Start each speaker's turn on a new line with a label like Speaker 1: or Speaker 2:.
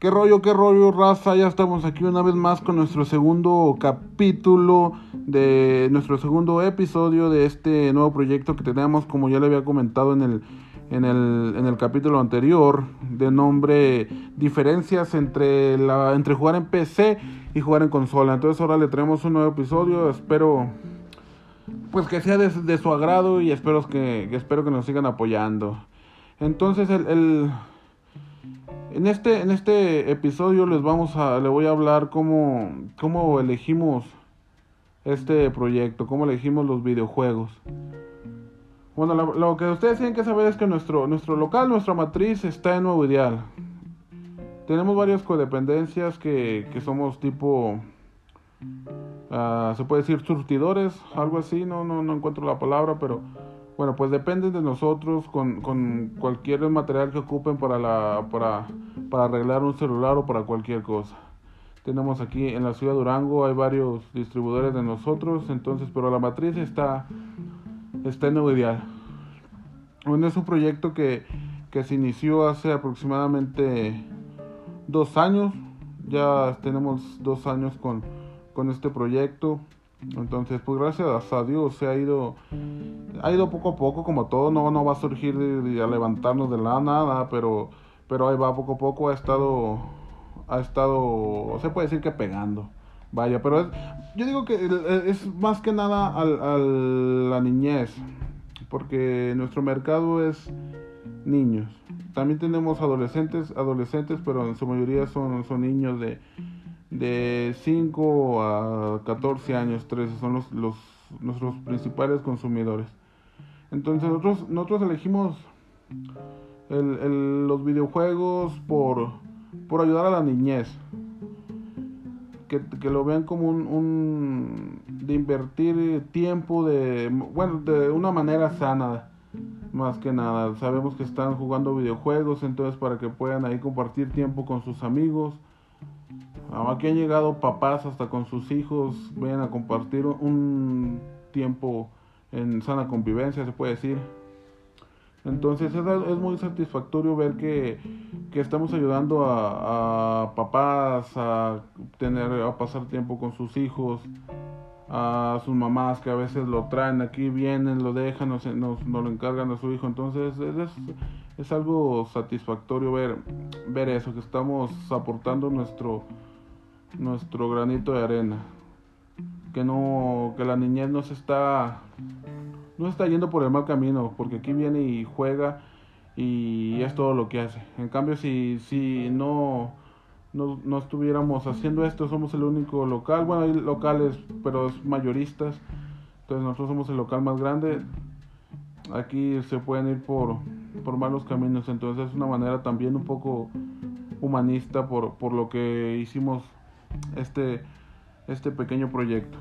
Speaker 1: ¿Qué rollo, qué rollo, raza? Ya estamos aquí una vez más con nuestro segundo capítulo de nuestro segundo episodio de este nuevo proyecto que tenemos, como ya le había comentado en el, en el, en el capítulo anterior, de nombre Diferencias entre, la, entre jugar en PC y jugar en consola. Entonces ahora le traemos un nuevo episodio, espero pues que sea de, su agrado y espero que, espero que nos sigan apoyando. Entonces el en este, en este episodio les vamos a, le voy a hablar cómo, cómo elegimos este proyecto, cómo elegimos los videojuegos. Bueno, lo, que ustedes tienen que saber es que nuestro, nuestro local, nuestra matriz está en Nuevo Ideal. Tenemos varias codependencias que, que somos tipo, uh, se puede decir surtidores, algo así, no, no, no encuentro la palabra, pero bueno, pues dependen de nosotros con, con cualquier material que ocupen para, la, para, para arreglar un celular o para cualquier cosa. Tenemos aquí en la ciudad de Durango, hay varios distribuidores de nosotros, entonces, pero la matriz está, está en Nuevo Ideal. Es un proyecto que, que se inició hace aproximadamente dos años. Ya tenemos dos años con, con este proyecto. Entonces, pues gracias a Dios se ha ido, ha ido poco a poco, como todo, no, no va a surgir a levantarnos de la nada, pero, pero ahí va poco a poco, ha estado, ha estado, se puede decir que pegando. Vaya, pero es, yo digo que es más que nada a la niñez, porque nuestro mercado es niños. También tenemos adolescentes, adolescentes, pero en su mayoría son, son niños de de 5 a 14 años, 13 son los, los, nuestros principales consumidores. Entonces nosotros, nosotros elegimos el, el, los videojuegos por, por ayudar a la niñez. Que, que lo vean como un, un, de invertir tiempo de bueno de una manera sana más que nada sabemos que están jugando videojuegos entonces para que puedan ahí compartir tiempo con sus amigos Aquí han llegado papás hasta con sus hijos, ven a compartir un tiempo en sana convivencia, se puede decir. Entonces es, muy satisfactorio ver que, que estamos ayudando a, a, papás a tener a pasar tiempo con sus hijos, a sus mamás que a veces lo traen aquí, vienen, lo dejan, nos, nos, nos lo encargan a su hijo. Entonces es, es algo satisfactorio ver, ver eso, que estamos aportando nuestro nuestro granito de arena. Que no, que la niñez no se está, no está yendo por el mal camino, porque aquí viene y juega y es todo lo que hace. En cambio, si, si no, no, no estuviéramos haciendo esto, somos el único local, bueno, hay locales, pero es mayoristas, entonces nosotros somos el local más grande. Aquí se pueden ir por, por malos caminos, entonces es una manera también un poco humanista por, por lo que hicimos este, este pequeño proyecto.